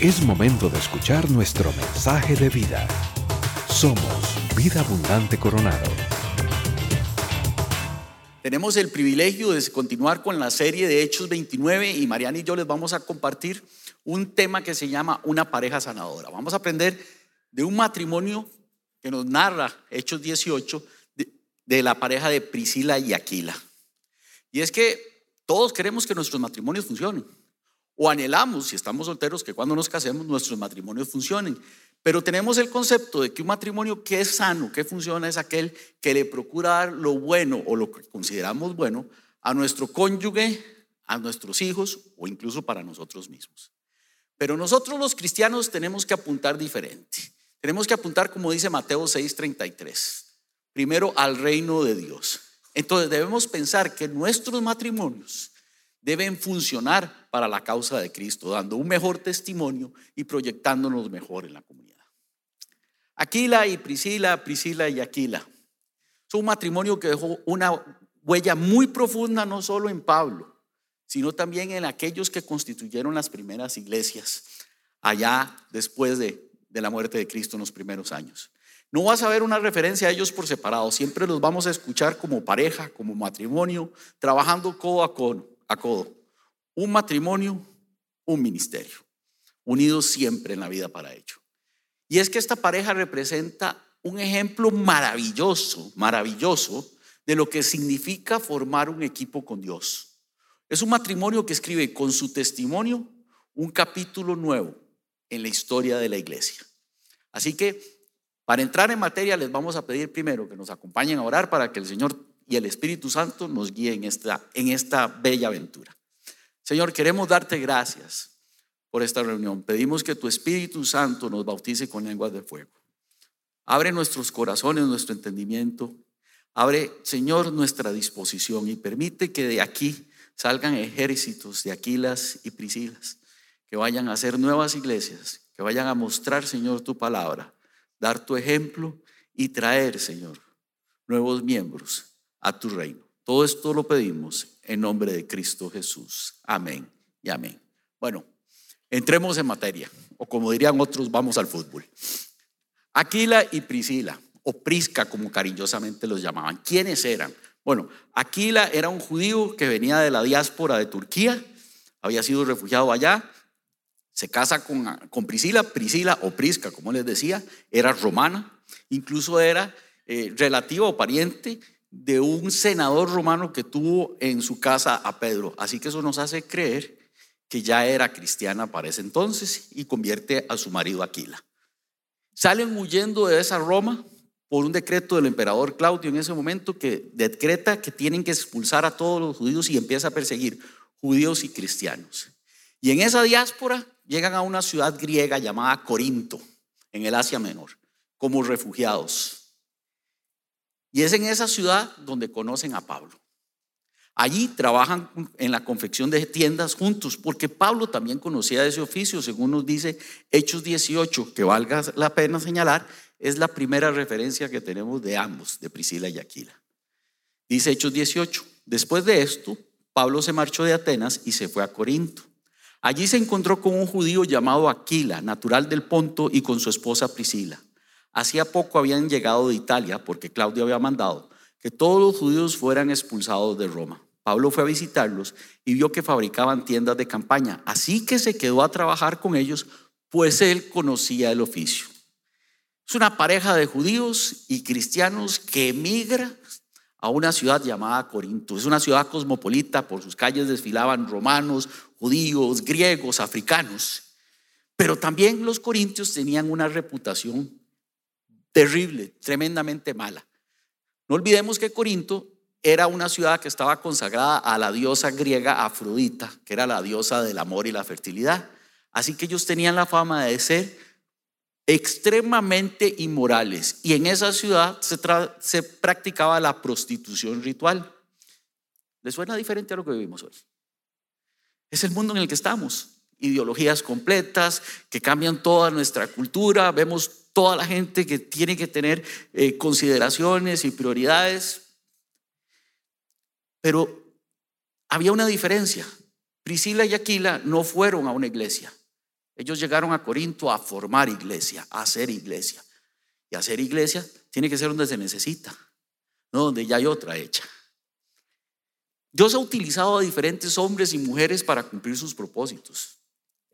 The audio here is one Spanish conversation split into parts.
Es momento de escuchar nuestro mensaje de vida. Somos Vida Abundante Coronado. Tenemos el privilegio de continuar con la serie de Hechos 29 y Mariana y yo les vamos a compartir un tema que se llama Una pareja sanadora. Vamos a aprender de un matrimonio que nos narra Hechos 18 de, la pareja de Priscila y Aquila. Y es que todos queremos que nuestros matrimonios funcionen. O anhelamos, si estamos solteros, que cuando nos casemos nuestros matrimonios funcionen. Pero tenemos el concepto de que un matrimonio que es sano, que funciona, es aquel que le procura dar lo bueno o lo que consideramos bueno a nuestro cónyuge, a nuestros hijos o incluso para nosotros mismos. Pero nosotros los cristianos tenemos que apuntar diferente. Tenemos que apuntar, como dice Mateo 6:33, primero al reino de Dios. Entonces debemos pensar que nuestros matrimonios deben funcionar para la causa de Cristo, dando un mejor testimonio y proyectándonos mejor en la comunidad. Aquila y Priscila, Priscila y Aquila. Son un matrimonio que dejó una huella muy profunda no solo en Pablo, sino también en aquellos que constituyeron las primeras iglesias allá después de, de la muerte de Cristo en los primeros años. No vas a ver una referencia a ellos por separado, siempre los vamos a escuchar como pareja, como matrimonio, trabajando codo a codo a codo. Un matrimonio, un ministerio, unidos siempre en la vida para ello. Y es que esta pareja representa un ejemplo maravilloso, maravilloso de lo que significa formar un equipo con Dios. Es un matrimonio que escribe con su testimonio un capítulo nuevo en la historia de la iglesia. Así que para entrar en materia les vamos a pedir primero que nos acompañen a orar para que el Señor y el Espíritu Santo nos guíe en esta, en esta bella aventura. Señor, queremos darte gracias por esta reunión. Pedimos que tu Espíritu Santo nos bautice con lenguas de fuego. Abre nuestros corazones, nuestro entendimiento. Abre, Señor, nuestra disposición y permite que de aquí salgan ejércitos de Aquilas y Priscilas, que vayan a hacer nuevas iglesias, que vayan a mostrar, Señor, tu palabra, dar tu ejemplo y traer, Señor, nuevos miembros a tu reino. Todo esto lo pedimos en nombre de Cristo Jesús. Amén y amén. Bueno, entremos en materia, o como dirían otros, vamos al fútbol. Aquila y Priscila, o Prisca como cariñosamente los llamaban, ¿quiénes eran? Bueno, Aquila era un judío que venía de la diáspora de Turquía, había sido refugiado allá, se casa con, con Priscila, Priscila o Prisca, como les decía, era romana, incluso era eh, relativa o pariente de un senador romano que tuvo en su casa a Pedro. Así que eso nos hace creer que ya era cristiana para ese entonces y convierte a su marido Aquila. Salen huyendo de esa Roma por un decreto del emperador Claudio en ese momento que decreta que tienen que expulsar a todos los judíos y empieza a perseguir judíos y cristianos. Y en esa diáspora llegan a una ciudad griega llamada Corinto, en el Asia Menor, como refugiados. Y es en esa ciudad donde conocen a Pablo. Allí trabajan en la confección de tiendas juntos, porque Pablo también conocía ese oficio, según nos dice Hechos 18, que valga la pena señalar, es la primera referencia que tenemos de ambos, de Priscila y Aquila. Dice Hechos 18, después de esto, Pablo se marchó de Atenas y se fue a Corinto. Allí se encontró con un judío llamado Aquila, natural del Ponto, y con su esposa Priscila. Hacía poco habían llegado de Italia, porque Claudio había mandado que todos los judíos fueran expulsados de Roma. Pablo fue a visitarlos y vio que fabricaban tiendas de campaña, así que se quedó a trabajar con ellos, pues él conocía el oficio. Es una pareja de judíos y cristianos que emigra a una ciudad llamada Corinto. Es una ciudad cosmopolita, por sus calles desfilaban romanos, judíos, griegos, africanos. Pero también los corintios tenían una reputación terrible, tremendamente mala. No olvidemos que Corinto era una ciudad que estaba consagrada a la diosa griega Afrodita, que era la diosa del amor y la fertilidad. Así que ellos tenían la fama de ser extremadamente inmorales y en esa ciudad se, practicaba la prostitución ritual. ¿Les suena diferente a lo que vivimos hoy? Es el mundo en el que estamos. Ideologías completas que cambian toda nuestra cultura. Vemos toda la gente que tiene que tener eh, consideraciones y prioridades. Pero había una diferencia. Priscila y Aquila no fueron a una iglesia. Ellos llegaron a Corinto a formar iglesia, a hacer iglesia. Y hacer iglesia tiene que ser donde se necesita, no donde ya hay otra hecha. Dios ha utilizado a diferentes hombres y mujeres para cumplir sus propósitos.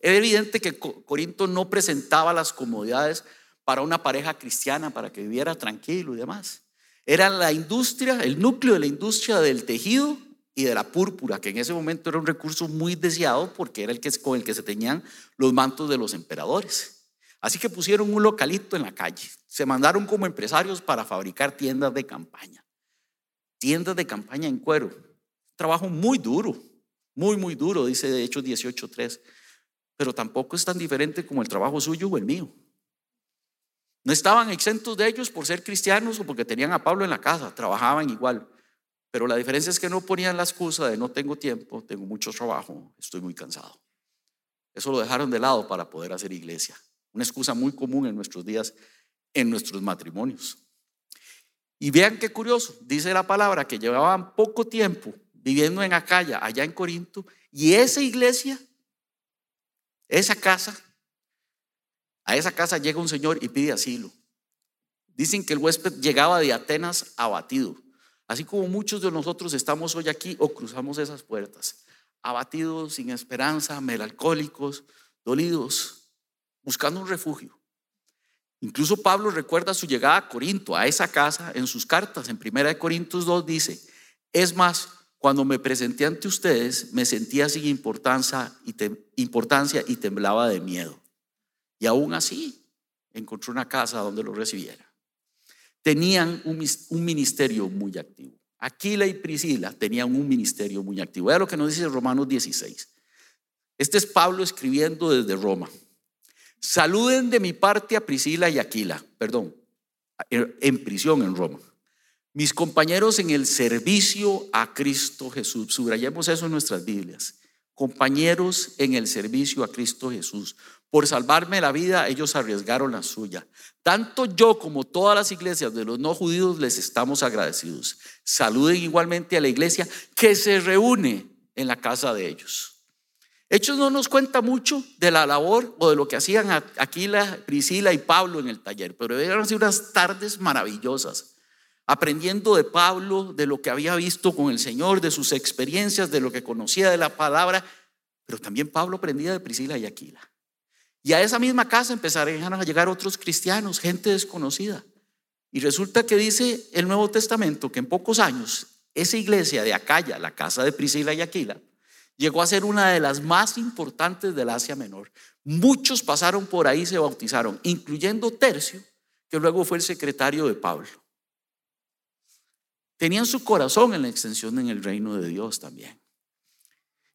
Es evidente que Corinto no presentaba las comodidades para una pareja cristiana, para que viviera tranquilo y demás. Era la industria, el núcleo de la industria del tejido y de la púrpura, que en ese momento era un recurso muy deseado porque era el que, con el que se teñían los mantos de los emperadores. Así que pusieron un localito en la calle. Se mandaron como empresarios para fabricar tiendas de campaña. Tiendas de campaña en cuero trabajo muy duro, muy, muy duro, dice de hecho 18.3, pero tampoco es tan diferente como el trabajo suyo o el mío. No estaban exentos de ellos por ser cristianos o porque tenían a Pablo en la casa, trabajaban igual. Pero la diferencia es que no ponían la excusa de no tengo tiempo, tengo mucho trabajo, estoy muy cansado. Eso lo dejaron de lado para poder hacer iglesia. Una excusa muy común en nuestros días, en nuestros matrimonios. Y vean qué curioso, dice la palabra que llevaban poco tiempo viviendo en Acaya, allá en Corinto, y esa iglesia, esa casa, a esa casa llega un señor y pide asilo. Dicen que el huésped llegaba de Atenas abatido, así como muchos de nosotros estamos hoy aquí o cruzamos esas puertas, abatidos, sin esperanza, melancólicos, dolidos, buscando un refugio. Incluso Pablo recuerda su llegada a Corinto, a esa casa, en sus cartas. En 1 Corintios 2 dice, es más, cuando me presenté ante ustedes, me sentía sin importancia y, temblaba de miedo. Y aún así, encontré una casa donde lo recibiera. Tenían un, un ministerio muy activo. Aquila y Priscila tenían un ministerio muy activo. Vea lo que nos dice Romanos 16. Este es Pablo escribiendo desde Roma. Saluden de mi parte a Priscila y Aquila, perdón, en prisión en Roma mis compañeros en el servicio a Cristo Jesús. Subrayemos eso en nuestras Biblias. Compañeros en el servicio a Cristo Jesús. Por salvarme la vida, ellos arriesgaron la suya. Tanto yo como todas las iglesias de los no judíos les estamos agradecidos. Saluden igualmente a la iglesia que se reúne en la casa de ellos. Hechos no nos cuenta mucho de la labor o de lo que hacían Aquila, Priscila y Pablo en el taller, pero eran unas tardes maravillosas aprendiendo de Pablo, de lo que había visto con el Señor, de sus experiencias, de lo que conocía de la palabra, pero también Pablo aprendía de Priscila y Aquila. Y a esa misma casa empezaron a llegar otros cristianos, gente desconocida. Y resulta que dice el Nuevo Testamento que en pocos años esa iglesia de Acaya, la casa de Priscila y Aquila, llegó a ser una de las más importantes del Asia Menor. Muchos pasaron por ahí y se bautizaron, incluyendo Tercio, que luego fue el secretario de Pablo. Tenían su corazón en la extensión en el reino de Dios también.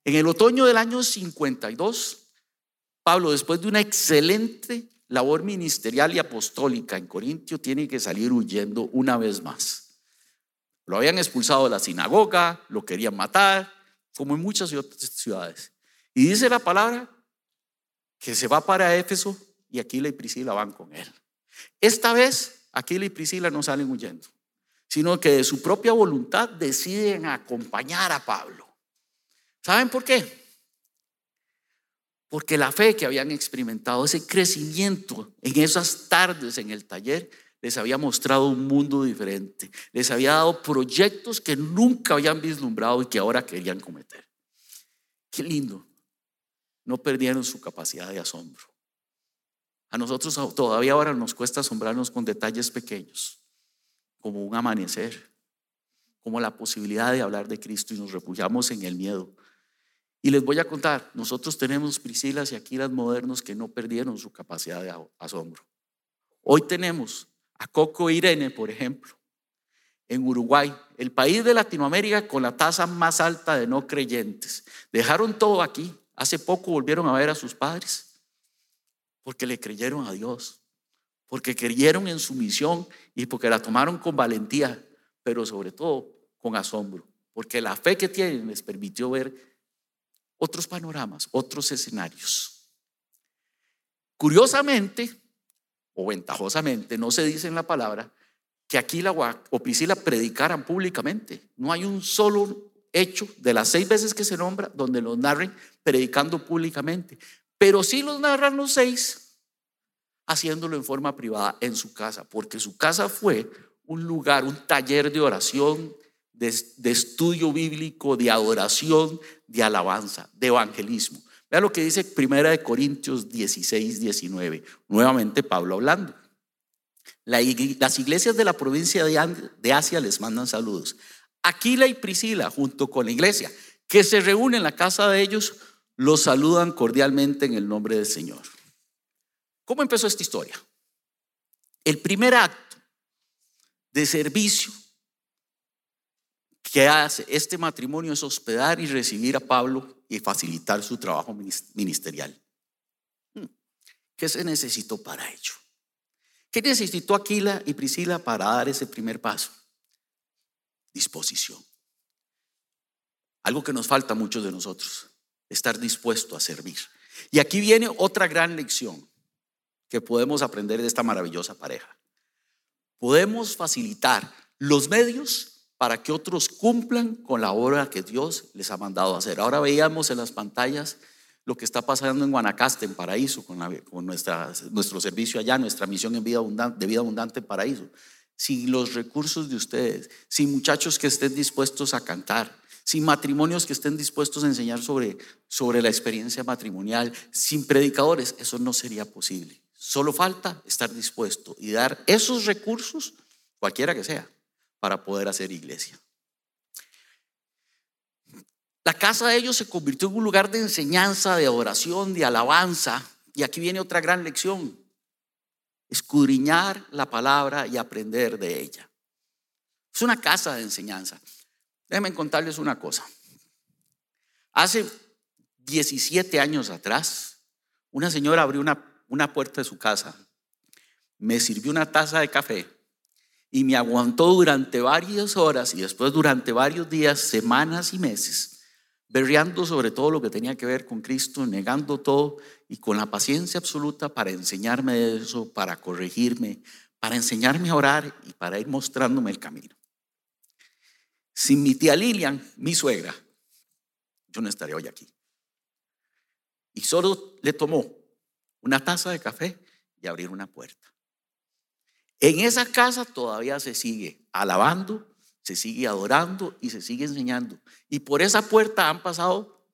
En el otoño del año 52, Pablo, después de una excelente labor ministerial y apostólica en Corintio, tiene que salir huyendo una vez más. Lo habían expulsado de la sinagoga, lo querían matar, como en muchas otras ciudades. Y dice la palabra que se va para Éfeso y Aquila y Priscila van con él. Esta vez, Aquila y Priscila no salen huyendo sino que de su propia voluntad deciden acompañar a Pablo. ¿Saben por qué? Porque la fe que habían experimentado, ese crecimiento en esas tardes en el taller, les había mostrado un mundo diferente, les había dado proyectos que nunca habían vislumbrado y que ahora querían cometer. Qué lindo. No perdieron su capacidad de asombro. A nosotros todavía ahora nos cuesta asombrarnos con detalles pequeños como un amanecer, como la posibilidad de hablar de Cristo y nos refugiamos en el miedo. Y les voy a contar, nosotros tenemos Priscilas y Aquilas modernos que no perdieron su capacidad de asombro. Hoy tenemos a Coco e Irene, por ejemplo, en Uruguay, el país de Latinoamérica con la tasa más alta de no creyentes. Dejaron todo aquí. Hace poco volvieron a ver a sus padres porque le creyeron a Dios porque creyeron en su misión y porque la tomaron con valentía, pero sobre todo con asombro, porque la fe que tienen les permitió ver otros panoramas, otros escenarios. Curiosamente, o ventajosamente, no se dice en la palabra que aquí la o Priscila predicaran públicamente. No hay un solo hecho de las seis veces que se nombra donde los narren predicando públicamente. Pero sí los narran los seis haciéndolo en forma privada en su casa, porque su casa fue un lugar, un taller de oración, de, de estudio bíblico, de adoración, de alabanza, de evangelismo. Vea lo que dice Primera de Corintios 16, 19. Nuevamente Pablo hablando. las iglesias de la provincia de Asia les mandan saludos. Aquila y Priscila, junto con la iglesia, que se reúne en la casa de ellos, los saludan cordialmente en el nombre del Señor. ¿Cómo empezó esta historia? El primer acto de servicio que hace este matrimonio es hospedar y recibir a Pablo y facilitar su trabajo ministerial. Hmm. ¿Qué se necesitó para ello? ¿Qué necesitó Aquila y Priscila para dar ese primer paso? Disposición. Algo que nos falta a muchos de nosotros, estar dispuesto a servir. Y aquí viene otra gran lección que podemos aprender de esta maravillosa pareja. Podemos facilitar los medios para que otros cumplan con la obra que Dios les ha mandado hacer. Ahora veíamos en las pantallas lo que está pasando en Guanacaste, en Paraíso, con, nuestro servicio allá, nuestra misión en vida abundante, de vida abundante en Paraíso. Sin los recursos de ustedes, sin muchachos que estén dispuestos a cantar, sin matrimonios que estén dispuestos a enseñar sobre, sobre la experiencia matrimonial, sin predicadores, eso no sería posible. Solo falta estar dispuesto y dar esos recursos, cualquiera que sea, para poder hacer iglesia. La casa de ellos se convirtió en un lugar de enseñanza, de adoración, de alabanza. Y aquí viene otra gran lección. Escudriñar la palabra y aprender de ella. Es una casa de enseñanza. Déjenme contarles una cosa. Hace 17 años atrás, una señora abrió una, una puerta de su casa, me sirvió una taza de café y me aguantó durante varias horas y después durante varios días, semanas y meses, berreando sobre todo lo que tenía que ver con Cristo, negando todo y con la paciencia absoluta para enseñarme eso, para corregirme, para enseñarme a orar y para ir mostrándome el camino. Sin mi tía Lilian, mi suegra, yo no estaría hoy aquí. Y solo le tomó una taza de café y abrir una puerta. En esa casa todavía se sigue alabando, se sigue adorando y se sigue enseñando. Y por esa puerta han pasado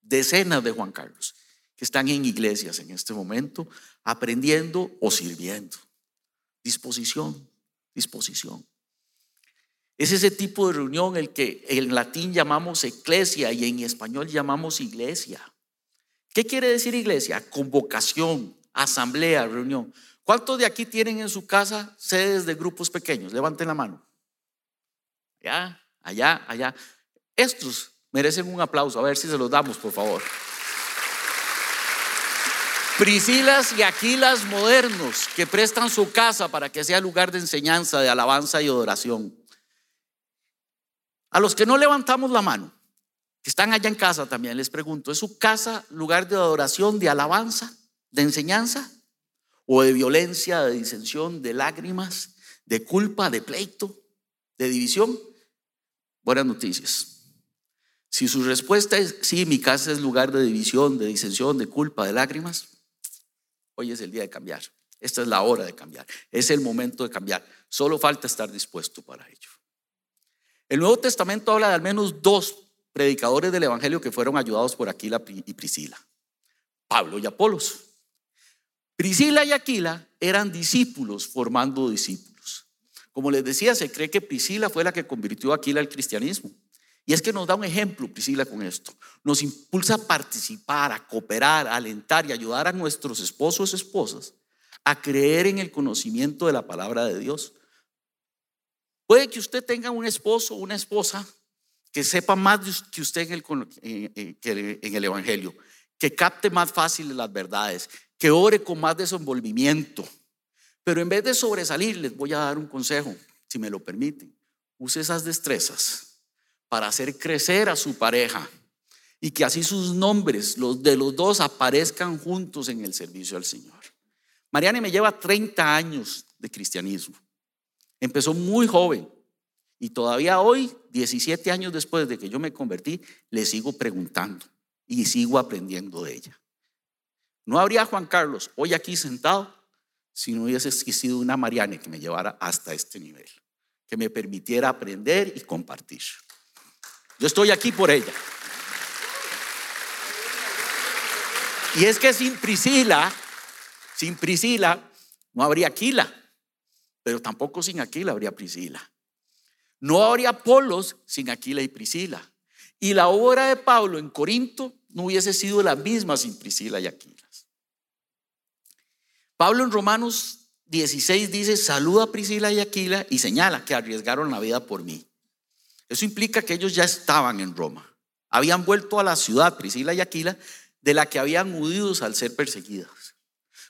decenas de Juan Carlos que están en iglesias en este momento aprendiendo o sirviendo. Disposición, disposición. Es ese tipo de reunión el que en latín llamamos eclesia y en español llamamos iglesia. ¿Qué quiere decir iglesia? Convocación, asamblea, reunión. ¿Cuántos de aquí tienen en su casa sedes de grupos pequeños? Levanten la mano. Allá, allá, allá. Estos merecen un aplauso. A ver si se los damos, por favor. Priscilas y Aquilas modernos que prestan su casa para que sea lugar de enseñanza, de alabanza y adoración. A los que no levantamos la mano, que están allá en casa también, les pregunto, ¿es su casa lugar de adoración, de alabanza, de enseñanza? o de violencia, de disensión, de lágrimas, de culpa, de pleito, de división? Buenas noticias. Si su respuesta es sí, mi casa es lugar de división, de disensión, de culpa, de lágrimas, hoy es el día de cambiar. Esta es la hora de cambiar. Es el momento de cambiar. Solo falta estar dispuesto para ello. El Nuevo Testamento habla de al menos dos predicadores del Evangelio que fueron ayudados por Aquila y Priscila. Pablo y Apolos. Priscila y Aquila eran discípulos formando discípulos. Como les decía, se cree que Priscila fue la que convirtió a Aquila al cristianismo. Y es que nos da un ejemplo, Priscila, con esto. Nos impulsa a participar, a cooperar, a alentar y ayudar a nuestros esposos, esposas, a creer en el conocimiento de la palabra de Dios. Puede que usted tenga un esposo o una esposa que sepa más que usted en el, en el Evangelio, que capte más fácil las verdades, que ore con más desenvolvimiento. Pero en vez de sobresalir, les voy a dar un consejo, si me lo permiten. Use esas destrezas para hacer crecer a su pareja y que así sus nombres, los de los dos, aparezcan juntos en el servicio al Señor. Mariana me lleva 30 años de cristianismo. Empezó muy joven y todavía hoy, 17 años después de que yo me convertí, le sigo preguntando y sigo aprendiendo de ella. No habría Juan Carlos hoy aquí sentado si no hubiese existido una Mariane que me llevara hasta este nivel, que me permitiera aprender y compartir. Yo estoy aquí por ella. Y es que sin Priscila, sin Priscila, no habría Aquila, pero tampoco sin Aquila habría Priscila. No habría Apolos sin Aquila y Priscila. Y la obra de Pablo en Corinto no hubiese sido la misma sin Priscila y Aquila. Pablo en Romanos 16 dice, saluda a Priscila y Aquila y señala que arriesgaron la vida por mí. Eso implica que ellos ya estaban en Roma. Habían vuelto a la ciudad, Priscila y Aquila, de la que habían huido al ser perseguidas.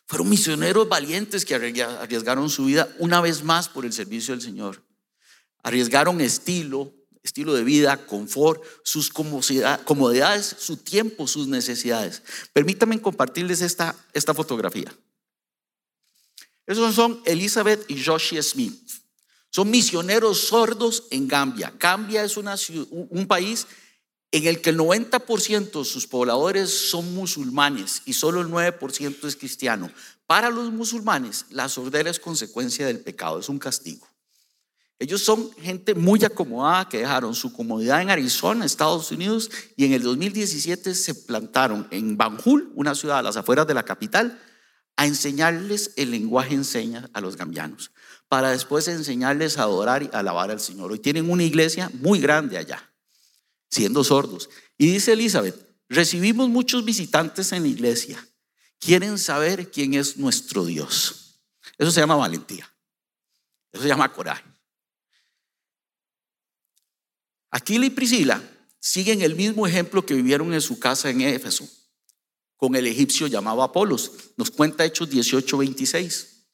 Fueron misioneros valientes que arriesgaron su vida una vez más por el servicio del Señor. Arriesgaron estilo, estilo de vida, confort, sus comodidades, su tiempo, sus necesidades. Permítanme compartirles esta, esta fotografía. Esos son Elizabeth y Joshua Smith. Son misioneros sordos en Gambia. Gambia es un país en el que el 90% de sus pobladores son musulmanes y solo el 9% es cristiano. Para los musulmanes, la sordera es consecuencia del pecado, es un castigo. Ellos son gente muy acomodada que dejaron su comodidad en Arizona, Estados Unidos, y en el 2017 se plantaron en Banjul, una ciudad a las afueras de la capital, a enseñarles el lenguaje enseña a los gambianos, para después enseñarles a adorar y alabar al Señor. Hoy tienen una iglesia muy grande allá siendo sordos. Y dice Elizabeth, recibimos muchos visitantes en la iglesia. Quieren saber quién es nuestro Dios. Eso se llama valentía. Eso se llama coraje. Aquila y Priscila siguen el mismo ejemplo que vivieron en su casa en Éfeso, con el egipcio llamado Apolos. Nos cuenta Hechos 18, 26.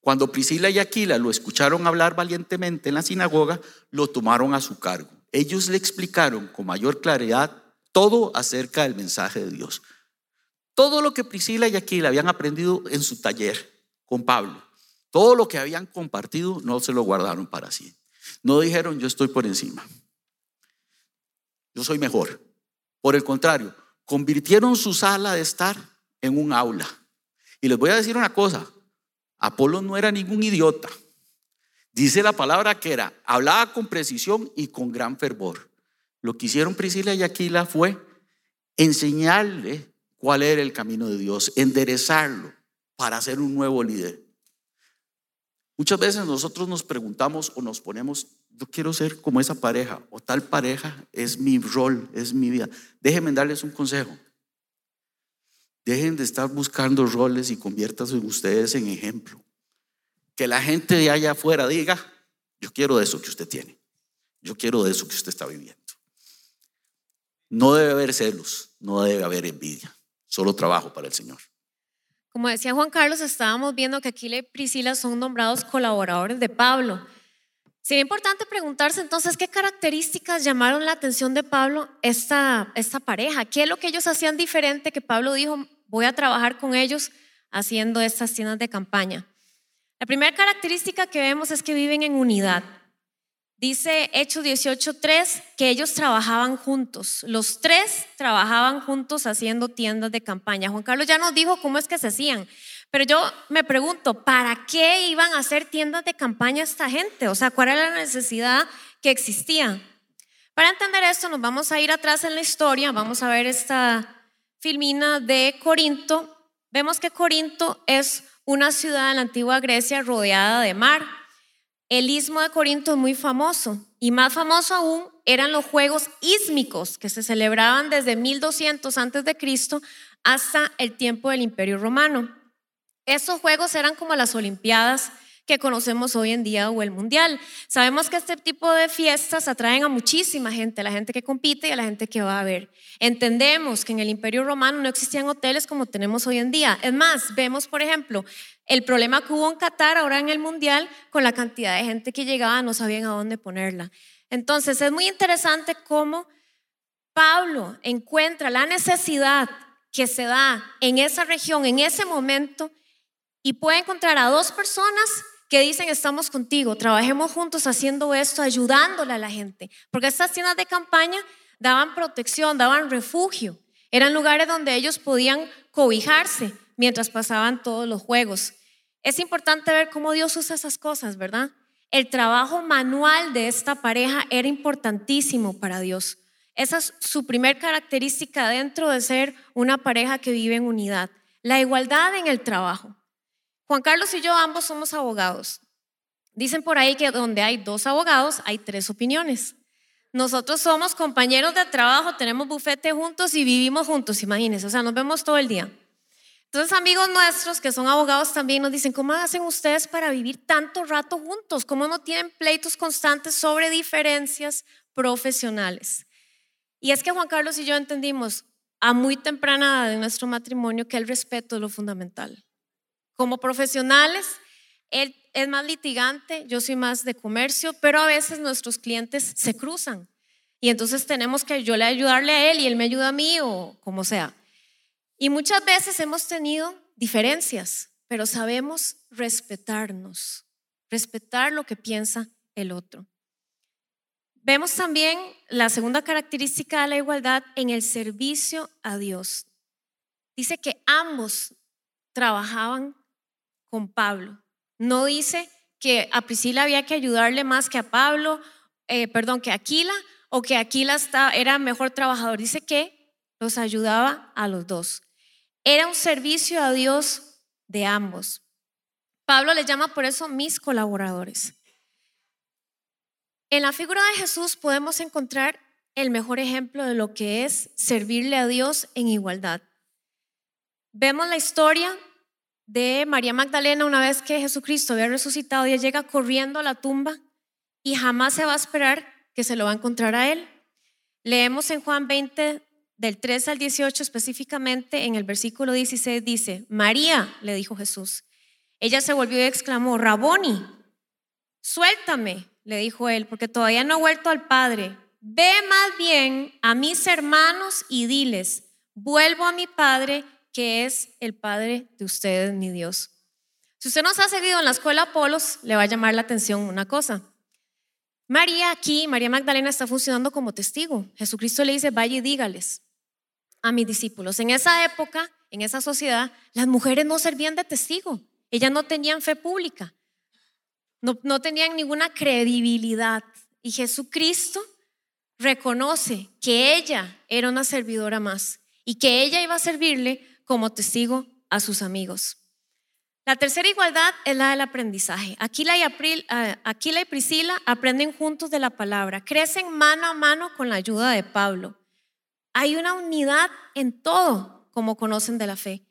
Cuando Priscila y Aquila lo escucharon hablar valientemente en la sinagoga, lo tomaron a su cargo ellos le explicaron con mayor claridad todo acerca del mensaje de Dios. Todo lo que Priscila y Aquila habían aprendido en su taller con Pablo, todo lo que habían compartido, no se lo guardaron para sí. No dijeron, yo estoy por encima. Yo soy mejor. Por el contrario, convirtieron su sala de estar en un aula. Y les voy a decir una cosa, Apolo no era ningún idiota. Dice la palabra que era, hablaba con precisión y con gran fervor. Lo que hicieron Priscila y Aquila fue enseñarle cuál era el camino de Dios, enderezarlo para ser un nuevo líder. Muchas veces nosotros nos preguntamos o nos ponemos, yo quiero ser como esa pareja o tal pareja es mi rol, es mi vida. Déjenme darles un consejo. Dejen de estar buscando roles y conviértanse ustedes en ejemplo que la gente de allá afuera diga, yo quiero de eso que usted tiene, yo quiero de eso que usted está viviendo. No debe haber celos, no debe haber envidia, solo trabajo para el Señor. Como decía Juan Carlos, estábamos viendo que Aquila y Priscila son nombrados colaboradores de Pablo. Sería importante preguntarse entonces qué características llamaron la atención de Pablo esta, esta pareja. ¿Qué es lo que ellos hacían diferente que Pablo dijo, voy a trabajar con ellos haciendo estas tiendas de campaña? La primera característica que vemos es que viven en unidad. Dice Hechos 18.3 que ellos trabajaban juntos. Los tres trabajaban juntos haciendo tiendas de campaña. Juan Carlos ya nos dijo cómo es que se hacían. Pero yo me pregunto, ¿para qué iban a hacer tiendas de campaña esta gente? O sea, ¿cuál era la necesidad que existía? Para entender esto, nos vamos a ir atrás en la historia. Vamos a ver esta filmina de Corinto. Vemos que Corinto es una ciudad en la antigua Grecia rodeada de mar. El istmo de Corinto es muy famoso y más famoso aún eran los Juegos Ísmicos que se celebraban desde 1200 antes de Cristo hasta el tiempo del Imperio Romano. Estos juegos eran como las Olimpiadas que conocemos hoy en día o el mundial. Sabemos que este tipo de fiestas atraen a muchísima gente, la gente que compite y a la gente que va a ver. Entendemos que en el Imperio Romano no existían hoteles como tenemos hoy en día. Es más, vemos, por ejemplo, el problema que hubo en Qatar ahora en el mundial con la cantidad de gente que llegaba, no sabían a dónde ponerla. Entonces, es muy interesante cómo Pablo encuentra la necesidad que se da en esa región, en ese momento, y puede encontrar a dos personas que dicen estamos contigo, trabajemos juntos haciendo esto, ayudándole a la gente, porque estas tiendas de campaña daban protección, daban refugio. Eran lugares donde ellos podían cobijarse mientras pasaban todos los juegos. Es importante ver cómo Dios usa esas cosas, ¿verdad? El trabajo manual de esta pareja era importantísimo para Dios. Esa es su primer característica dentro de ser una pareja que vive en unidad, la igualdad en el trabajo. Juan Carlos y yo ambos somos abogados. Dicen por ahí que donde hay dos abogados hay tres opiniones. Nosotros somos compañeros de trabajo, tenemos bufete juntos y vivimos juntos, imagínense, o sea, nos vemos todo el día. Entonces amigos nuestros que son abogados también nos dicen, ¿cómo hacen ustedes para vivir tanto rato juntos? ¿Cómo no tienen pleitos constantes sobre diferencias profesionales? Y es que Juan Carlos y yo entendimos a muy temprana edad en nuestro matrimonio que el respeto es lo fundamental. Como profesionales, él es más litigante, yo soy más de comercio, pero a veces nuestros clientes se cruzan. Y entonces tenemos que yo le ayudarle a él y él me ayuda a mí o como sea. Y muchas veces hemos tenido diferencias, pero sabemos respetarnos, respetar lo que piensa el otro. Vemos también la segunda característica de la igualdad en el servicio a Dios. Dice que ambos trabajaban con Pablo. No dice que a Priscila había que ayudarle más que a Pablo, eh, perdón, que a Aquila, o que Aquila era mejor trabajador. Dice que los ayudaba a los dos. Era un servicio a Dios de ambos. Pablo le llama por eso mis colaboradores. En la figura de Jesús podemos encontrar el mejor ejemplo de lo que es servirle a Dios en igualdad. Vemos la historia de María Magdalena una vez que Jesucristo había resucitado, ella llega corriendo a la tumba y jamás se va a esperar que se lo va a encontrar a él. Leemos en Juan 20, del 3 al 18 específicamente, en el versículo 16 dice, María, le dijo Jesús. Ella se volvió y exclamó, Raboni, suéltame, le dijo él, porque todavía no he vuelto al Padre. Ve más bien a mis hermanos y diles, vuelvo a mi Padre, que es el Padre de ustedes, mi Dios. Si usted nos ha seguido en la escuela Apolos, le va a llamar la atención una cosa. María aquí, María Magdalena está funcionando como testigo. Jesucristo le dice, vaya y dígales a mis discípulos. En esa época, en esa sociedad, las mujeres no servían de testigo. Ellas no tenían fe pública. No, no tenían ninguna credibilidad. Y Jesucristo reconoce que ella era una servidora más y que ella iba a servirle como testigo a sus amigos. La tercera igualdad es la del aprendizaje. Aquila y, April, eh, Aquila y Priscila aprenden juntos de la palabra, crecen mano a mano con la ayuda de Pablo. Hay una unidad en todo, como conocen de la fe.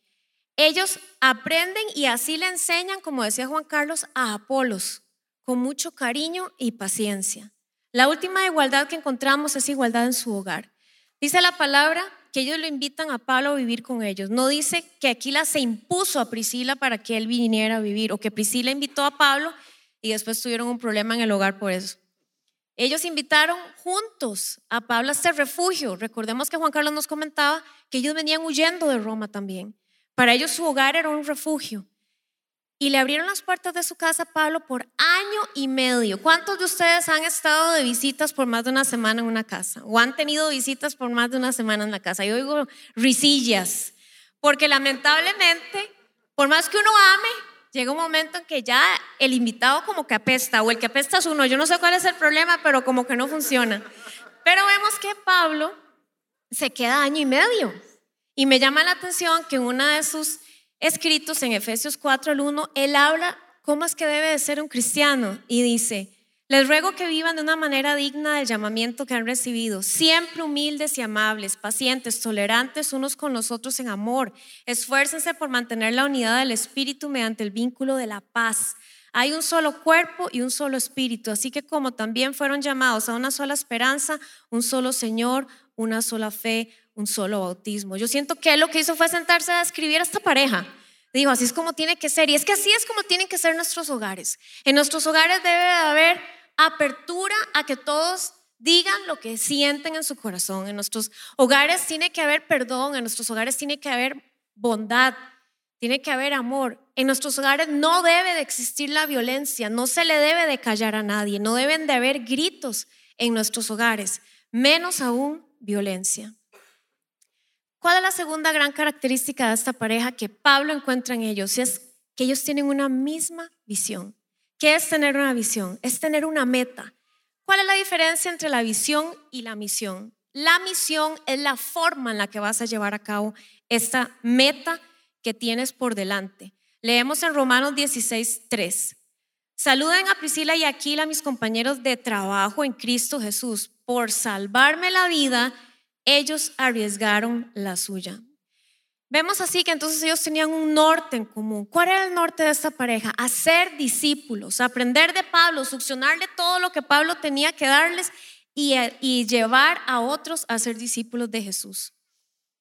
Ellos aprenden y así le enseñan, como decía Juan Carlos, a Apolos, con mucho cariño y paciencia. La última igualdad que encontramos es igualdad en su hogar. Dice la palabra que ellos lo invitan a Pablo a vivir con ellos. No dice que Aquila se impuso a Priscila para que él viniera a vivir o que Priscila invitó a Pablo y después tuvieron un problema en el hogar por eso. Ellos invitaron juntos a Pablo a este refugio. Recordemos que Juan Carlos nos comentaba que ellos venían huyendo de Roma también. Para ellos su hogar era un refugio. Y le abrieron las puertas de su casa a Pablo por año y medio. ¿Cuántos de ustedes han estado de visitas por más de una semana en una casa? ¿O han tenido visitas por más de una semana en la casa? Yo digo risillas. Porque lamentablemente, por más que uno ame, llega un momento en que ya el invitado como que apesta o el que apesta es uno. Yo no sé cuál es el problema, pero como que no funciona. Pero vemos que Pablo se queda año y medio. Y me llama la atención que una de sus escritos en Efesios 4 al 1, él habla cómo es que debe de ser un cristiano y dice, les ruego que vivan de una manera digna del llamamiento que han recibido, siempre humildes y amables, pacientes, tolerantes unos con los otros en amor. Esfuércense por mantener la unidad del espíritu mediante el vínculo de la paz. Hay un solo cuerpo y un solo espíritu, así que como también fueron llamados a una sola esperanza, un solo Señor, una sola fe, un solo bautismo. Yo siento que él lo que hizo fue sentarse a escribir a esta pareja Dijo, así es como tiene que ser. Y es que así es como tienen que ser nuestros hogares. En nuestros hogares debe haber apertura a que todos digan lo que sienten en su corazón. En nuestros hogares tiene que haber perdón, en nuestros hogares tiene que haber bondad, tiene que haber amor. En nuestros hogares no debe de existir la violencia, no se le debe de callar a nadie, no deben de haber gritos en nuestros hogares, menos aún violencia. ¿Cuál es la segunda gran característica de esta pareja que Pablo encuentra en ellos? Es que ellos tienen una misma visión. ¿Qué es tener una visión? Es tener una meta. ¿Cuál es la diferencia entre la visión y la misión? La misión es la forma en la que vas a llevar a cabo esta meta que tienes por delante. Leemos en Romanos 16, 3. Saluden a Priscila y Aquila, mis compañeros de trabajo en Cristo Jesús. Por salvarme la vida, ellos arriesgaron la suya. Vemos así que entonces ellos tenían un norte en común. ¿Cuál era el norte de esta pareja? Hacer discípulos, aprender de Pablo, succionarle todo lo que Pablo tenía que darles y, llevar a otros a ser discípulos de Jesús.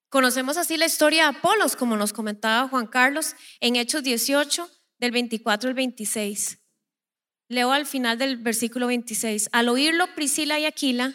Conocemos así la historia de Apolos, como nos comentaba Juan Carlos en Hechos 18, del 24 al 26. Leo al final del versículo 26. Al oírlo, Priscila y Aquila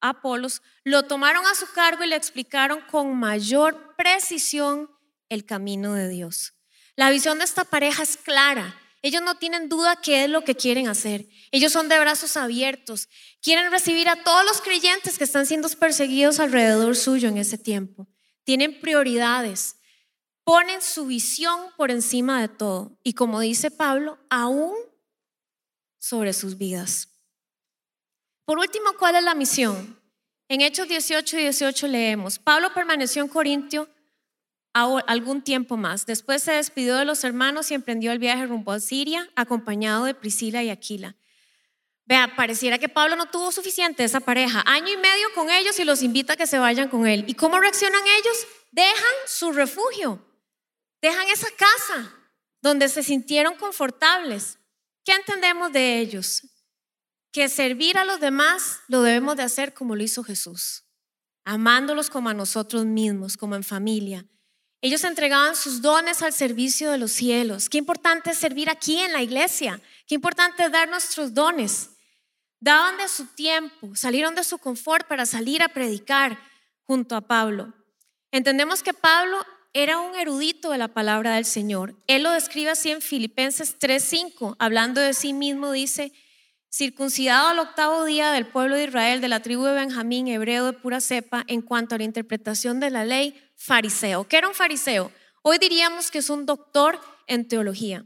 Apolos, lo tomaron a su cargo y le explicaron con mayor precisión el camino de Dios. La visión de esta pareja es clara. Ellos no tienen duda qué es lo que quieren hacer. Ellos son de brazos abiertos. Quieren recibir a todos los creyentes que están siendo perseguidos alrededor suyo en ese tiempo. Tienen prioridades. Ponen su visión por encima de todo. Y como dice Pablo, aún sobre sus vidas. Por último, ¿cuál es la misión? En Hechos 18 y 18 leemos, Pablo permaneció en Corintio algún tiempo más. Después se despidió de los hermanos y emprendió el viaje rumbo a Siria, acompañado de Priscila y Aquila. Vea, pareciera que Pablo no tuvo suficiente esa pareja. Año y medio con ellos y los invita a que se vayan con él. ¿Y cómo reaccionan ellos? Dejan su refugio, dejan esa casa donde se sintieron confortables. ¿Qué entendemos de ellos? Que servir a los demás lo debemos de hacer como lo hizo Jesús, amándolos como a nosotros mismos, como en familia. Ellos entregaban sus dones al servicio de los cielos. Qué importante es servir aquí en la iglesia. Qué importante es dar nuestros dones. Daban de su tiempo, salieron de su confort para salir a predicar junto a Pablo. Entendemos que Pablo era un erudito de la palabra del Señor. Él lo describe así en Filipenses 3:5, hablando de sí mismo, dice, circuncidado al octavo día del pueblo de Israel, de la tribu de Benjamín, hebreo de pura cepa, en cuanto a la interpretación de la ley, fariseo. ¿Qué era un fariseo? Hoy diríamos que es un doctor en teología.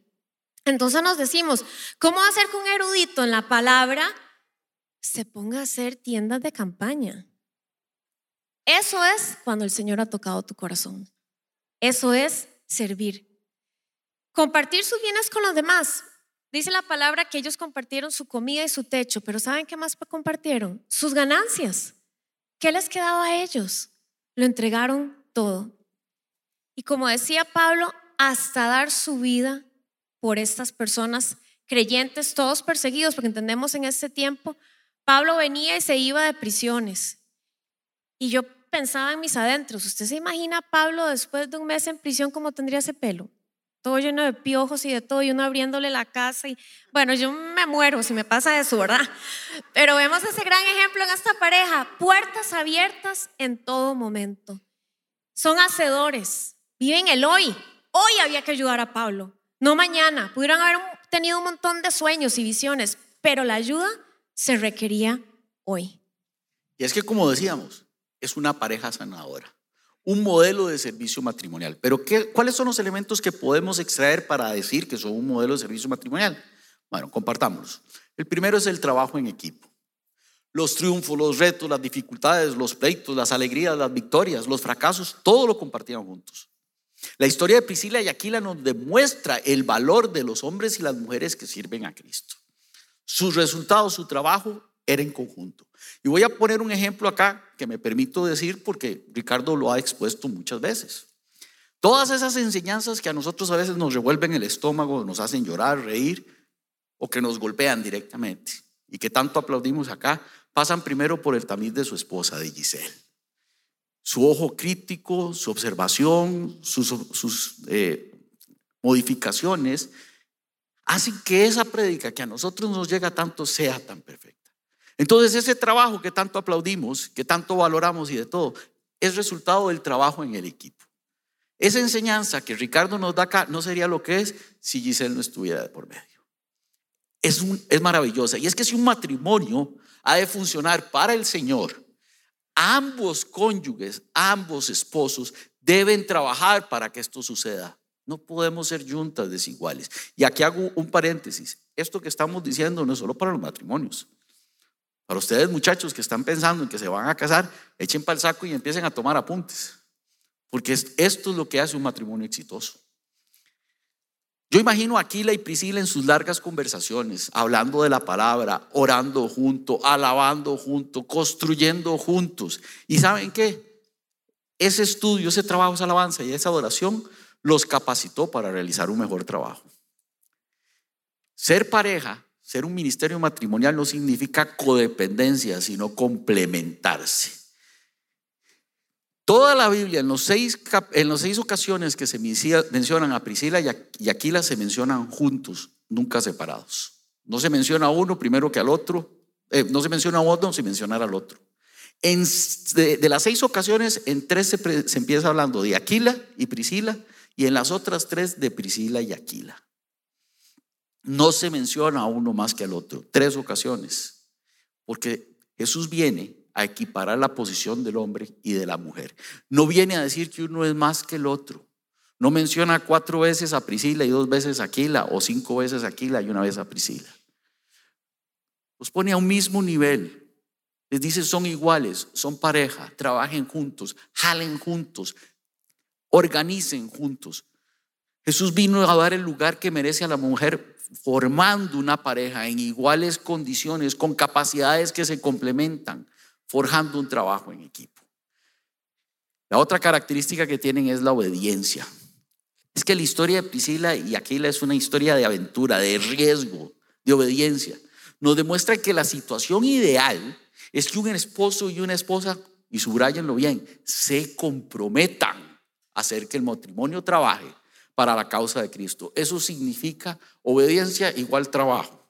Entonces nos decimos, ¿cómo hacer que un erudito en la palabra se ponga a hacer tiendas de campaña? Eso es cuando el Señor ha tocado tu corazón. Eso es servir. Compartir sus bienes con los demás. Dice la palabra que ellos compartieron su comida y su techo, pero ¿saben qué más compartieron? Sus ganancias. ¿Qué les quedaba a ellos? Lo entregaron todo. Y como decía Pablo, hasta dar su vida por estas personas creyentes, todos perseguidos, porque entendemos en este tiempo, Pablo venía y se iba de prisiones. Y yo pensaba en mis adentros, ¿usted se imagina Pablo después de un mes en prisión cómo tendría ese pelo? Todo lleno de piojos y de todo, y uno abriéndole la casa. Y bueno, yo me muero si me pasa eso, ¿verdad? Pero vemos ese gran ejemplo en esta pareja: puertas abiertas en todo momento. Son hacedores, viven el hoy. Hoy había que ayudar a Pablo, no mañana. Pudieron haber tenido un montón de sueños y visiones, pero la ayuda se requería hoy. Y es que, como decíamos, es una pareja sanadora un modelo de servicio matrimonial. Pero ¿qué, ¿cuáles son los elementos que podemos extraer para decir que son un modelo de servicio matrimonial? Bueno, compartámoslos. El primero es el trabajo en equipo. Los triunfos, los retos, las dificultades, los pleitos, las alegrías, las victorias, los fracasos, todo lo compartían juntos. La historia de Priscila y Aquila nos demuestra el valor de los hombres y las mujeres que sirven a Cristo. Sus resultados, su trabajo era en conjunto. Y voy a poner un ejemplo acá que me permito decir porque Ricardo lo ha expuesto muchas veces. Todas esas enseñanzas que a nosotros a veces nos revuelven el estómago, nos hacen llorar, reír o que nos golpean directamente y que tanto aplaudimos acá, pasan primero por el tamiz de su esposa, de Giselle. Su ojo crítico, su observación, sus, eh, modificaciones, hacen que esa prédica que a nosotros nos llega tanto sea tan perfecta. Entonces ese trabajo que tanto aplaudimos, que tanto valoramos y de todo, es resultado del trabajo en el equipo. Esa enseñanza que Ricardo nos da acá no sería lo que es si Giselle no estuviera de por medio. Es, es maravillosa. Y es que si un matrimonio ha de funcionar para el Señor, ambos cónyuges, ambos esposos deben trabajar para que esto suceda. No podemos ser juntas desiguales. Y aquí hago un paréntesis. Esto que estamos diciendo no es solo para los matrimonios. Para ustedes muchachos que están pensando en que se van a casar, echen para el saco y empiecen a tomar apuntes. Porque esto es lo que hace un matrimonio exitoso. Yo imagino a Aquila y Priscila en sus largas conversaciones, hablando de la palabra, orando juntos, alabando juntos, construyendo juntos. ¿Y saben qué? Ese estudio, ese trabajo, esa alabanza y esa adoración los capacitó para realizar un mejor trabajo. Ser pareja, ser un ministerio matrimonial no significa codependencia, sino complementarse. Toda la Biblia, en los seis, en las seis ocasiones que se mencionan a Priscila y Aquila, se mencionan juntos, nunca separados. No se menciona a uno primero que al otro, eh, no se menciona a uno sin mencionar al otro. En, de, las seis ocasiones, en tres se, se empieza hablando de Aquila y Priscila, y en las otras tres de Priscila y Aquila. No se menciona a uno más que al otro, tres ocasiones, porque Jesús viene a equiparar la posición del hombre y de la mujer. No viene a decir que uno es más que el otro. No menciona cuatro veces a Priscila y dos veces a Aquila, o cinco veces a Aquila y una vez a Priscila. Los pone a un mismo nivel. Les dice, son iguales, son pareja, trabajen juntos, jalen juntos, organicen juntos. Jesús vino a dar el lugar que merece a la mujer formando una pareja en iguales condiciones, con capacidades que se complementan forjando un trabajo en equipo. La otra característica que tienen es la obediencia. Es que la historia de Priscila y Aquila es una historia de aventura, de riesgo, de obediencia. Nos demuestra que la situación ideal es que un esposo y una esposa, y subrayenlo bien, se comprometan a hacer que el matrimonio trabaje para la causa de Cristo. Eso significa obediencia igual trabajo.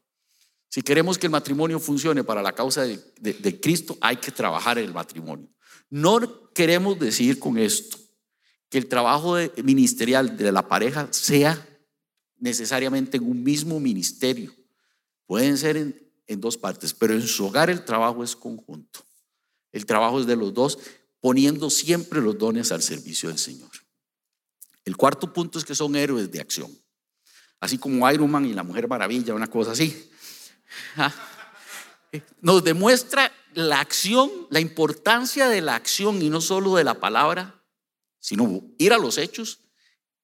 Si queremos que el matrimonio funcione para la causa de, Cristo, hay que trabajar en el matrimonio. No queremos decir con esto que el trabajo ministerial de la pareja sea necesariamente en un mismo ministerio. Pueden ser en, en dos partes, pero en su hogar el trabajo es conjunto. El trabajo es de los dos, poniendo siempre los dones al servicio del Señor. El cuarto punto es que son héroes de acción. Así como Iron Man y la Mujer Maravilla, una cosa así. Nos demuestra la acción, la importancia de la acción y no solo de la palabra, sino ir a los hechos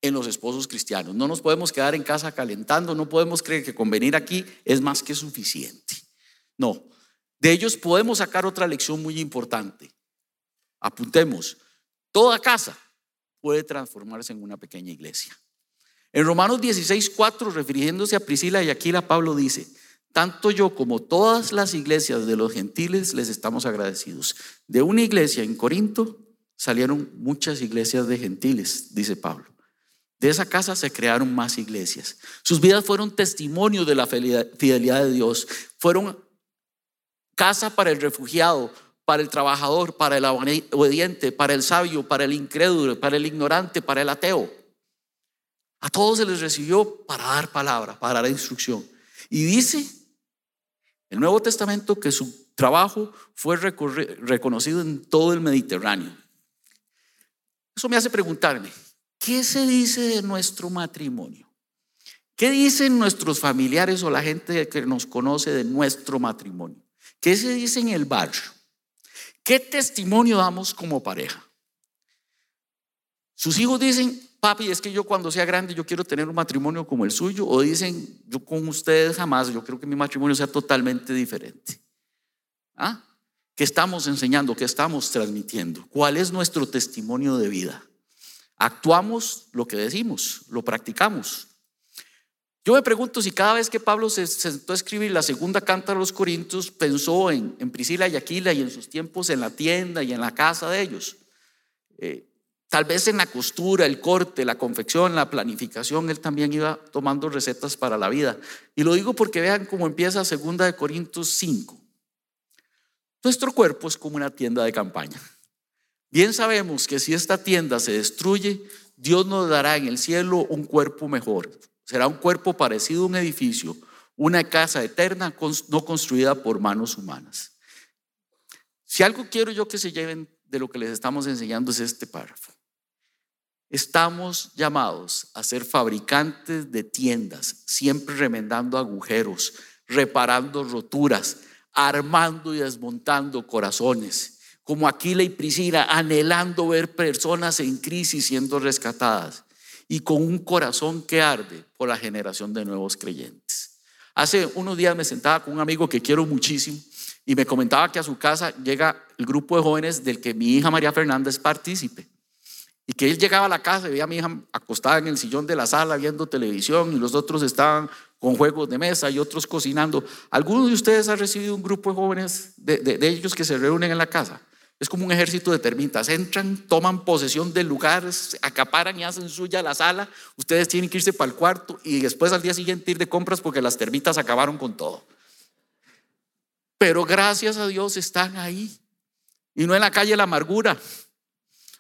en los esposos cristianos. No nos podemos quedar en casa calentando, no podemos creer que con venir aquí es más que suficiente. No, de ellos podemos sacar otra lección muy importante. Apuntemos, toda casa puede transformarse en una pequeña iglesia. En Romanos 16, 4, refiriéndose a Priscila y Aquila, Pablo dice, tanto yo como todas las iglesias de los gentiles les estamos agradecidos. De una iglesia en Corinto salieron muchas iglesias de gentiles, dice Pablo. De esa casa se crearon más iglesias. Sus vidas fueron testimonio de la fidelidad de Dios. Fueron casa para el refugiado, para el trabajador, para el obediente, para el sabio, para el incrédulo, para el ignorante, para el ateo. A todos se les recibió para dar palabra, para dar instrucción. Y dice el Nuevo Testamento que su trabajo fue reconocido en todo el Mediterráneo. Eso me hace preguntarme, ¿qué se dice de nuestro matrimonio? ¿Qué dicen nuestros familiares o la gente que nos conoce de nuestro matrimonio? ¿Qué se dice en el barrio? ¿Qué testimonio damos como pareja? Sus hijos dicen, papi, es que yo cuando sea grande yo quiero tener un matrimonio como el suyo, o dicen, yo con ustedes jamás, yo creo que mi matrimonio sea totalmente diferente. ¿Ah? ¿Qué estamos enseñando? ¿Qué estamos transmitiendo? ¿Cuál es nuestro testimonio de vida? Actuamos lo que decimos, lo practicamos. Yo me pregunto si cada vez que Pablo se sentó a escribir la segunda carta a los Corintios, pensó en, Priscila y Aquila y en sus tiempos en la tienda y en la casa de ellos. Eh, Tal vez en la costura, el corte, la confección, la planificación, él también iba tomando recetas para la vida. Y lo digo porque vean cómo empieza segunda de Corintios 5. Nuestro cuerpo es como una tienda de campaña. Bien sabemos que si esta tienda se destruye, Dios nos dará en el cielo un cuerpo mejor. Será un cuerpo parecido a un edificio, una casa eterna no construida por manos humanas. Si algo quiero yo que se lleven de lo que les estamos enseñando es este párrafo. Estamos llamados a ser fabricantes de tiendas, siempre remendando agujeros, reparando roturas, armando y desmontando corazones, como Aquila y Priscila, anhelando ver personas en crisis siendo rescatadas y con un corazón que arde por la generación de nuevos creyentes. Hace unos días me sentaba con un amigo que quiero muchísimo y me comentaba que a su casa llega el grupo de jóvenes del que mi hija María Fernanda es partícipe. Y que él llegaba a la casa y veía a mi hija acostada en el sillón de la sala viendo televisión y los otros estaban con juegos de mesa y otros cocinando. ¿Alguno de ustedes ha recibido un grupo de jóvenes de, de ellos que se reúnen en la casa? Es como un ejército de termitas. Entran, toman posesión del lugar, acaparan y hacen suya la sala. Ustedes tienen que irse para el cuarto y después al día siguiente ir de compras porque las termitas acabaron con todo. Pero gracias a Dios están ahí. Y no en la calle La Amargura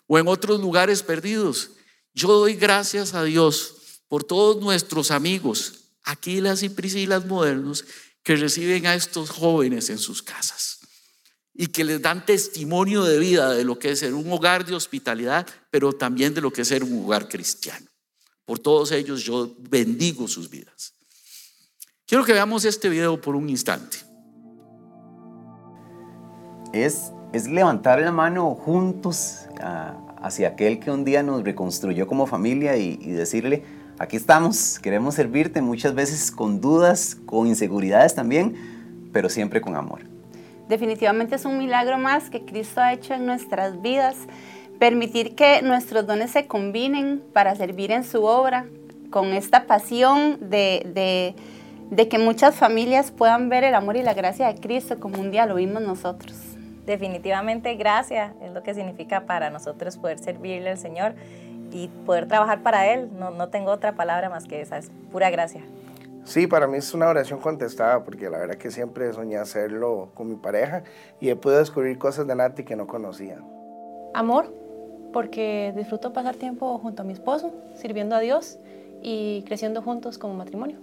o en otros lugares perdidos. Yo doy gracias a Dios por todos nuestros amigos, Aquilas y Priscilas modernos, que reciben a estos jóvenes en sus casas y que les dan testimonio de vida de lo que es ser un hogar de hospitalidad, pero también de lo que es ser un hogar cristiano. Por todos ellos yo bendigo sus vidas. Quiero que veamos este video por un instante es, es levantar la mano juntos ah, hacia aquel que un día nos reconstruyó como familia y, y decirle, aquí estamos, queremos servirte muchas veces con dudas, con inseguridades también, pero siempre con amor. Definitivamente es un milagro más que Cristo ha hecho en nuestras vidas, permitir que nuestros dones se combinen para servir en su obra, con esta pasión de, de, que muchas familias puedan ver el amor y la gracia de Cristo como un día lo vimos nosotros definitivamente gracia es lo que significa para nosotros poder servirle al Señor y poder trabajar para Él. No, no tengo otra palabra más que esa, es pura gracia. Sí, para mí es una oración contestada, porque la verdad que siempre soñé hacerlo con mi pareja y he podido descubrir cosas de Nati que no conocía. Amor, porque disfruto pasar tiempo junto a mi esposo, sirviendo a Dios y creciendo juntos como matrimonio.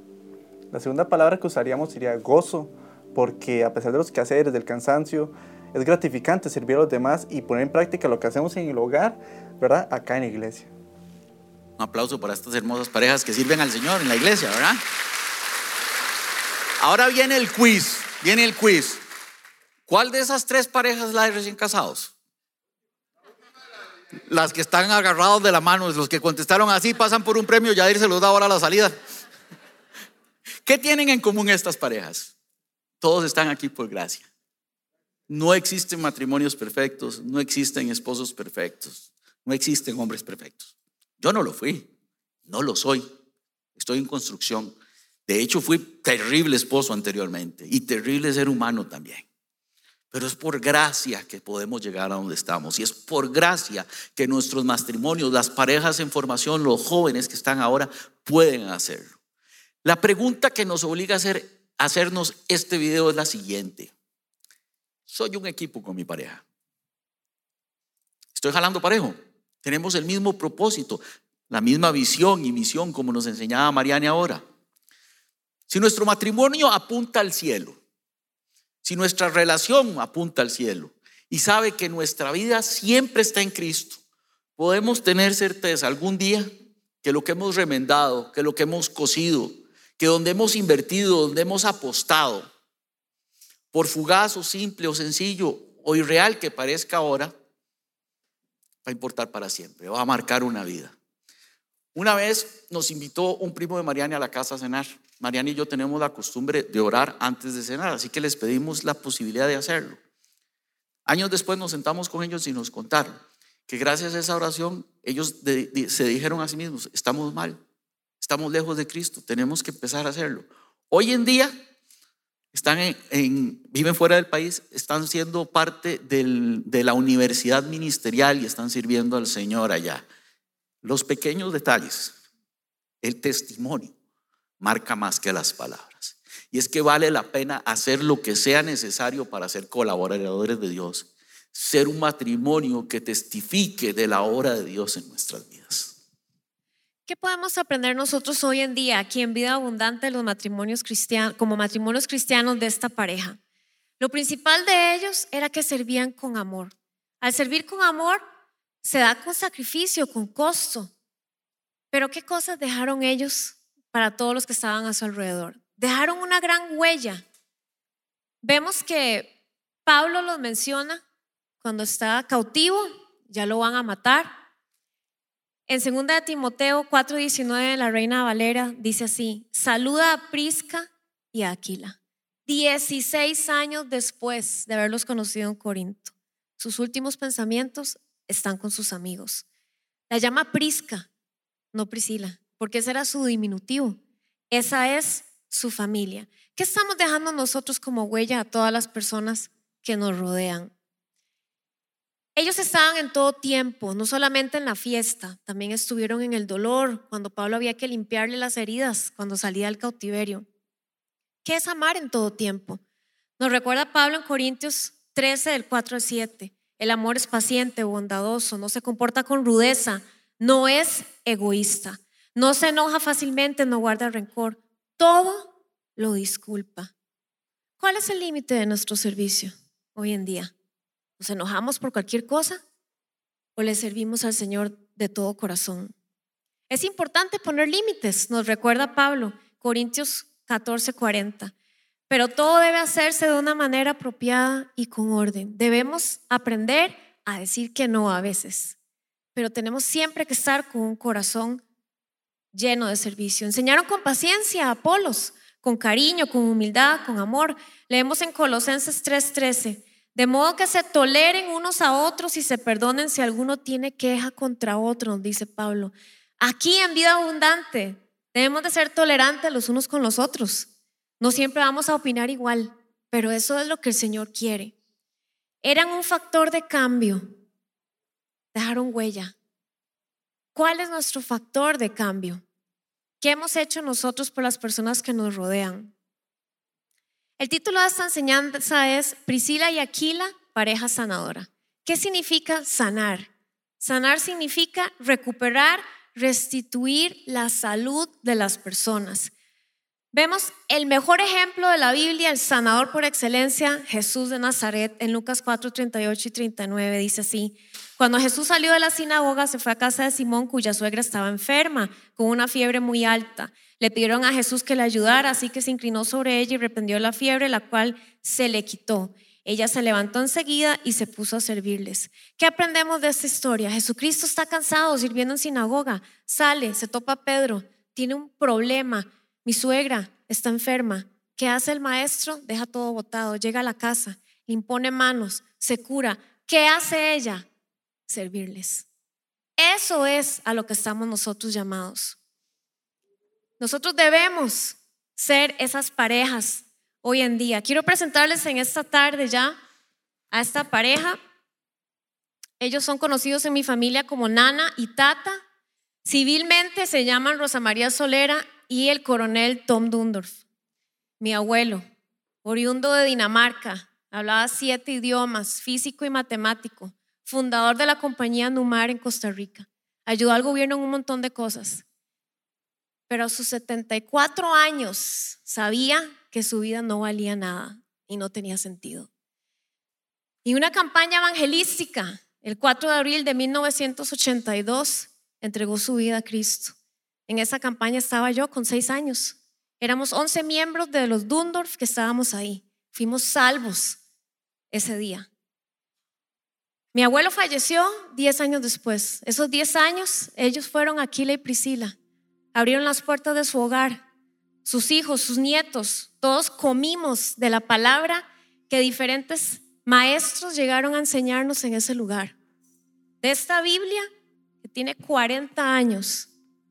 La segunda palabra que usaríamos sería gozo, porque a pesar de los quehaceres, del cansancio, es gratificante servir a los demás y poner en práctica lo que hacemos en el hogar, ¿verdad? Acá en la iglesia. Un aplauso para estas hermosas parejas que sirven al Señor en la iglesia, ¿verdad? Ahora viene el quiz, viene el quiz. ¿Cuál de esas tres parejas la de recién casados? Las que están agarrados de la mano, los que contestaron así, pasan por un premio, Yadir se los da ahora a la salida. ¿Qué tienen en común estas parejas? Todos están aquí por gracia. No existen matrimonios perfectos, no existen esposos perfectos, no existen hombres perfectos. Yo no lo fui, no lo soy, estoy en construcción. De hecho, fui terrible esposo anteriormente y terrible ser humano también. Pero es por gracia que podemos llegar a donde estamos. Y es por gracia que nuestros matrimonios, las parejas en formación, los jóvenes que están ahora, pueden hacerlo. La pregunta que nos obliga a, hacer, hacernos este video es la siguiente. Soy un equipo con mi pareja. Estoy jalando parejo. Tenemos el mismo propósito, la misma visión y misión como nos enseñaba Mariana ahora. Si nuestro matrimonio apunta al cielo, si nuestra relación apunta al cielo y sabe que nuestra vida siempre está en Cristo, podemos tener certeza algún día que lo que hemos remendado, que lo que hemos cosido, que donde hemos invertido, donde hemos apostado, por fugaz o simple o sencillo o irreal que parezca ahora, va a importar para siempre, va a marcar una vida. Una vez nos invitó un primo de Mariana a la casa a cenar. Mariana y yo tenemos la costumbre de orar antes de cenar, así que les pedimos la posibilidad de hacerlo. Años después nos sentamos con ellos y nos contaron que gracias a esa oración ellos se dijeron a sí mismos, estamos mal, estamos lejos de Cristo, tenemos que empezar a hacerlo. Hoy en día están en, viven fuera del país, están siendo parte de la universidad ministerial y están sirviendo al Señor allá. Los pequeños detalles, el testimonio, marca más que las palabras. Y es que vale la pena hacer lo que sea necesario para ser colaboradores de Dios, ser un matrimonio que testifique de la obra de Dios en nuestras vidas. ¿Qué podemos aprender nosotros hoy en día aquí en Vida Abundante los matrimonios cristianos, como matrimonios cristianos de esta pareja? Lo principal de ellos era que servían con amor. Al servir con amor, se da con sacrificio, con costo. Pero ¿qué cosas dejaron ellos para todos los que estaban a su alrededor? Dejaron una gran huella. Vemos que Pablo los menciona cuando está cautivo, ya lo van a matar. En 2 de Timoteo 4:19 la Reina Valera dice así, saluda a Prisca y a Aquila. 16 años después de haberlos conocido en Corinto. Sus últimos pensamientos están con sus amigos. La llama Prisca, no Priscila, porque ese era su diminutivo. Esa es su familia. ¿Qué estamos dejando nosotros como huella a todas las personas que nos rodean? Ellos estaban en todo tiempo, no solamente en la fiesta, también estuvieron en el dolor, cuando Pablo había que limpiarle las heridas, cuando salía del cautiverio. ¿Qué es amar en todo tiempo? Nos recuerda Pablo en Corintios 13, del 4 al 7. El amor es paciente, bondadoso, no se comporta con rudeza, no es egoísta, no se enoja fácilmente, no guarda rencor, todo lo disculpa. ¿Cuál es el límite de nuestro servicio hoy en día? ¿Nos enojamos por cualquier cosa o le servimos al Señor de todo corazón? Es importante poner límites, nos recuerda Pablo, Corintios 14:40. Pero todo debe hacerse de una manera apropiada y con orden. Debemos aprender a decir que no a veces, pero tenemos siempre que estar con un corazón lleno de servicio. Enseñaron con paciencia a Apolos, con cariño, con humildad, con amor. Leemos en Colosenses 3:13, de modo que se toleren unos a otros y se perdonen si alguno tiene queja contra otro, dice Pablo. Aquí en vida abundante Debemos de ser tolerantes los unos con los otros. No siempre vamos a opinar igual, pero eso es lo que el Señor quiere. Eran un factor de cambio. Dejaron huella. ¿Cuál es nuestro factor de cambio? ¿Qué hemos hecho nosotros por las personas que nos rodean? El título de esta enseñanza es Priscila y Aquila, pareja sanadora. ¿Qué significa sanar? Sanar significa recuperar restituir la salud de las personas. Vemos el mejor ejemplo de la Biblia, el sanador por excelencia, Jesús de Nazaret, en Lucas 4, 38 y 39, dice así, cuando Jesús salió de la sinagoga, se fue a casa de Simón, cuya suegra estaba enferma, con una fiebre muy alta. Le pidieron a Jesús que le ayudara, así que se inclinó sobre ella y reprendió la fiebre, la cual se le quitó. Ella se levantó enseguida y se puso a servirles. ¿Qué aprendemos de esta historia? Jesucristo está cansado sirviendo en sinagoga. Sale, se topa a Pedro, tiene un problema. Mi suegra está enferma. ¿Qué hace el maestro? Deja todo botado, llega a la casa, le impone manos, se cura. ¿Qué hace ella? Servirles. Eso es a lo que estamos nosotros llamados. Nosotros debemos ser esas parejas hoy en día. Quiero presentarles en esta tarde ya a esta pareja. Ellos son conocidos en mi familia como Nana y Tata. Civilmente se llaman Rosa María Solera y el coronel Tom Dundorf. Mi abuelo, oriundo de Dinamarca, hablaba siete idiomas, físico y matemático, fundador de la compañía Numar en Costa Rica. Ayudó al gobierno en un montón de cosas. Pero a sus 74 años sabía que su vida no valía nada y no tenía sentido. Y una campaña evangelística, el 4 de abril de 1982, entregó su vida a Cristo. En esa campaña estaba yo con seis años. Éramos 11 miembros de los Dundorf que estábamos ahí. Fuimos salvos ese día. Mi abuelo falleció 10 años después. Esos 10 años, ellos fueron Aquila y Priscila. Abrieron las puertas de su hogar sus hijos, sus nietos, todos comimos de la palabra que diferentes maestros llegaron a enseñarnos en ese lugar. De esta Biblia, que tiene 40 años,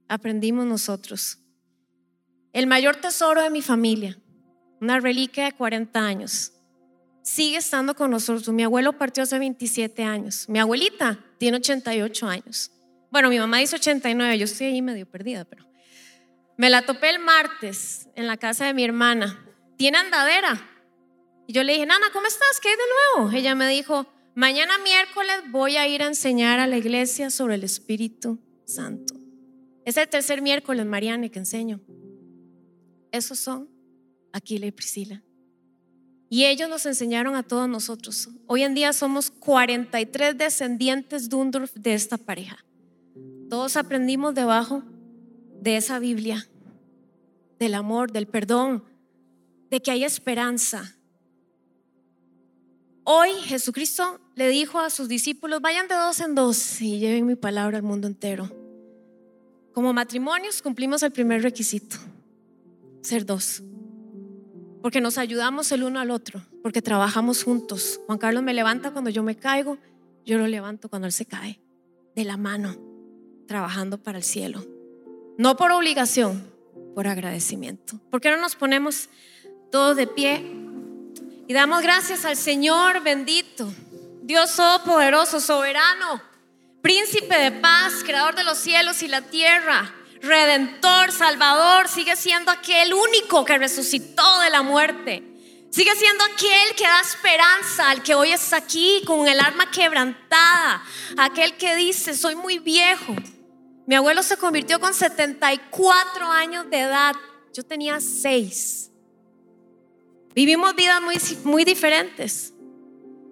aprendimos nosotros. El mayor tesoro de mi familia, una reliquia de 40 años, sigue estando con nosotros. Mi abuelo partió hace 27 años. Mi abuelita tiene 88 años. Bueno, mi mamá dice 89, yo estoy ahí medio perdida, pero me la topé el martes en la casa de mi hermana. Tiene andadera. Y yo le dije, Nana, ¿cómo estás? ¿Qué hay de nuevo? Ella me dijo, mañana miércoles voy a ir a enseñar a la iglesia sobre el Espíritu Santo. Es el tercer miércoles, Mariana, que enseño. Esos son Aquila y Priscila. Y ellos nos enseñaron a todos nosotros. Hoy en día somos 43 descendientes Dundorf de esta pareja. Todos aprendimos debajo de esa Biblia, del amor, del perdón, de que hay esperanza. Hoy Jesucristo le dijo a sus discípulos, vayan de dos en dos y lleven mi palabra al mundo entero. Como matrimonios cumplimos el primer requisito, ser dos porque nos ayudamos el uno al otro, porque trabajamos juntos. Juan Carlos me levanta cuando yo me caigo, yo lo levanto cuando él se cae, de la mano, trabajando para el cielo. No por obligación, por agradecimiento. ¿Por qué no nos ponemos todos de pie y damos gracias al Señor bendito, Dios todopoderoso, soberano, príncipe de paz, creador de los cielos y la tierra? Redentor, salvador, sigue siendo aquel único que resucitó de la muerte. Sigue siendo aquel que da esperanza, al que hoy está aquí con el alma quebrantada, aquel que dice, soy muy viejo. Mi abuelo se convirtió con 74 años de edad, yo tenía 6. Vivimos vidas muy, muy diferentes.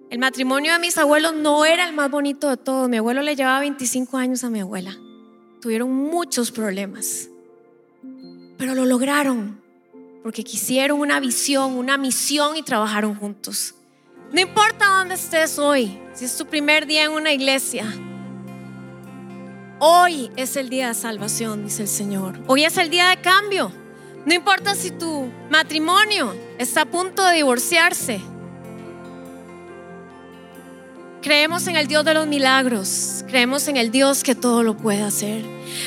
El matrimonio de mis abuelos no era el más bonito de todos. Mi abuelo le llevaba 25 años a mi abuela tuvieron muchos problemas, pero lo lograron porque quisieron una visión, una misión y trabajaron juntos. No importa dónde estés hoy, si es tu primer día en una iglesia, hoy es el día de salvación, dice el Señor. Hoy es el día de cambio. No importa si tu matrimonio está a punto de divorciarse, Creemos en el Dios de los milagros. Creemos en el Dios que todo lo puede hacer.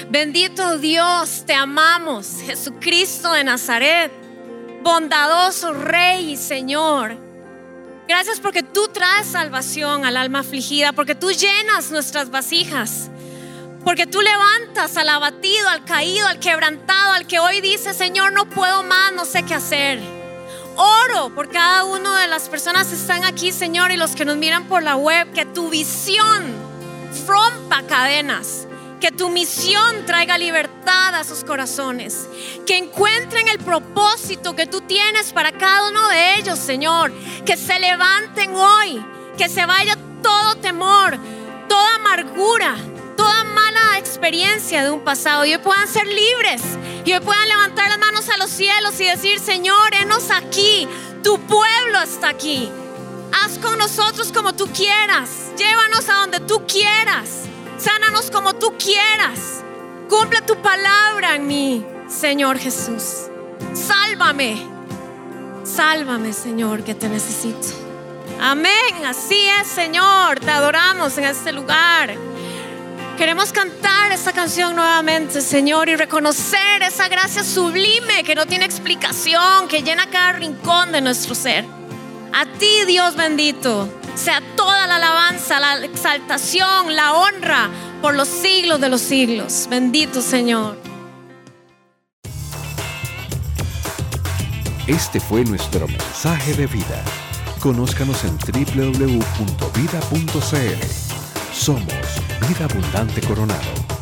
Bendito Dios, te amamos. Jesucristo de Nazaret, bondadoso Rey y Señor. Gracias porque tú traes salvación al alma afligida, porque tú llenas nuestras vasijas, porque tú levantas al abatido, al caído, al quebrantado, al que hoy dice, Señor, no puedo más, no sé qué hacer. Oro por cada una de las personas que están aquí, Señor, y los que nos miran por la web, que tu visión rompa cadenas, que tu misión traiga libertad a sus corazones, que encuentren el propósito que tú tienes para cada uno de ellos, Señor, que se levanten hoy, que se vaya todo temor, toda amargura, toda mala experiencia de un pasado. Y hoy puedan ser libres. Y hoy puedan levantar las manos a los cielos y decir, Señor, enos aquí, tu pueblo está aquí. Haz con nosotros como tú quieras, llévanos a donde tú quieras, sánanos como tú quieras, cumple tu palabra en mí, Señor Jesús. Sálvame, sálvame, Señor, que te necesito. Amén, así es, Señor, te adoramos en este lugar. Queremos cantar esta canción nuevamente, Señor, y reconocer esa gracia sublime que no tiene explicación, que llena cada rincón de nuestro ser. A ti, Dios bendito, sea toda la alabanza, la exaltación, la honra por los siglos de los siglos. Bendito Señor. Este fue nuestro mensaje de vida. Conózcanos en www.vida.cl. Somos Vida Abundante Coronado.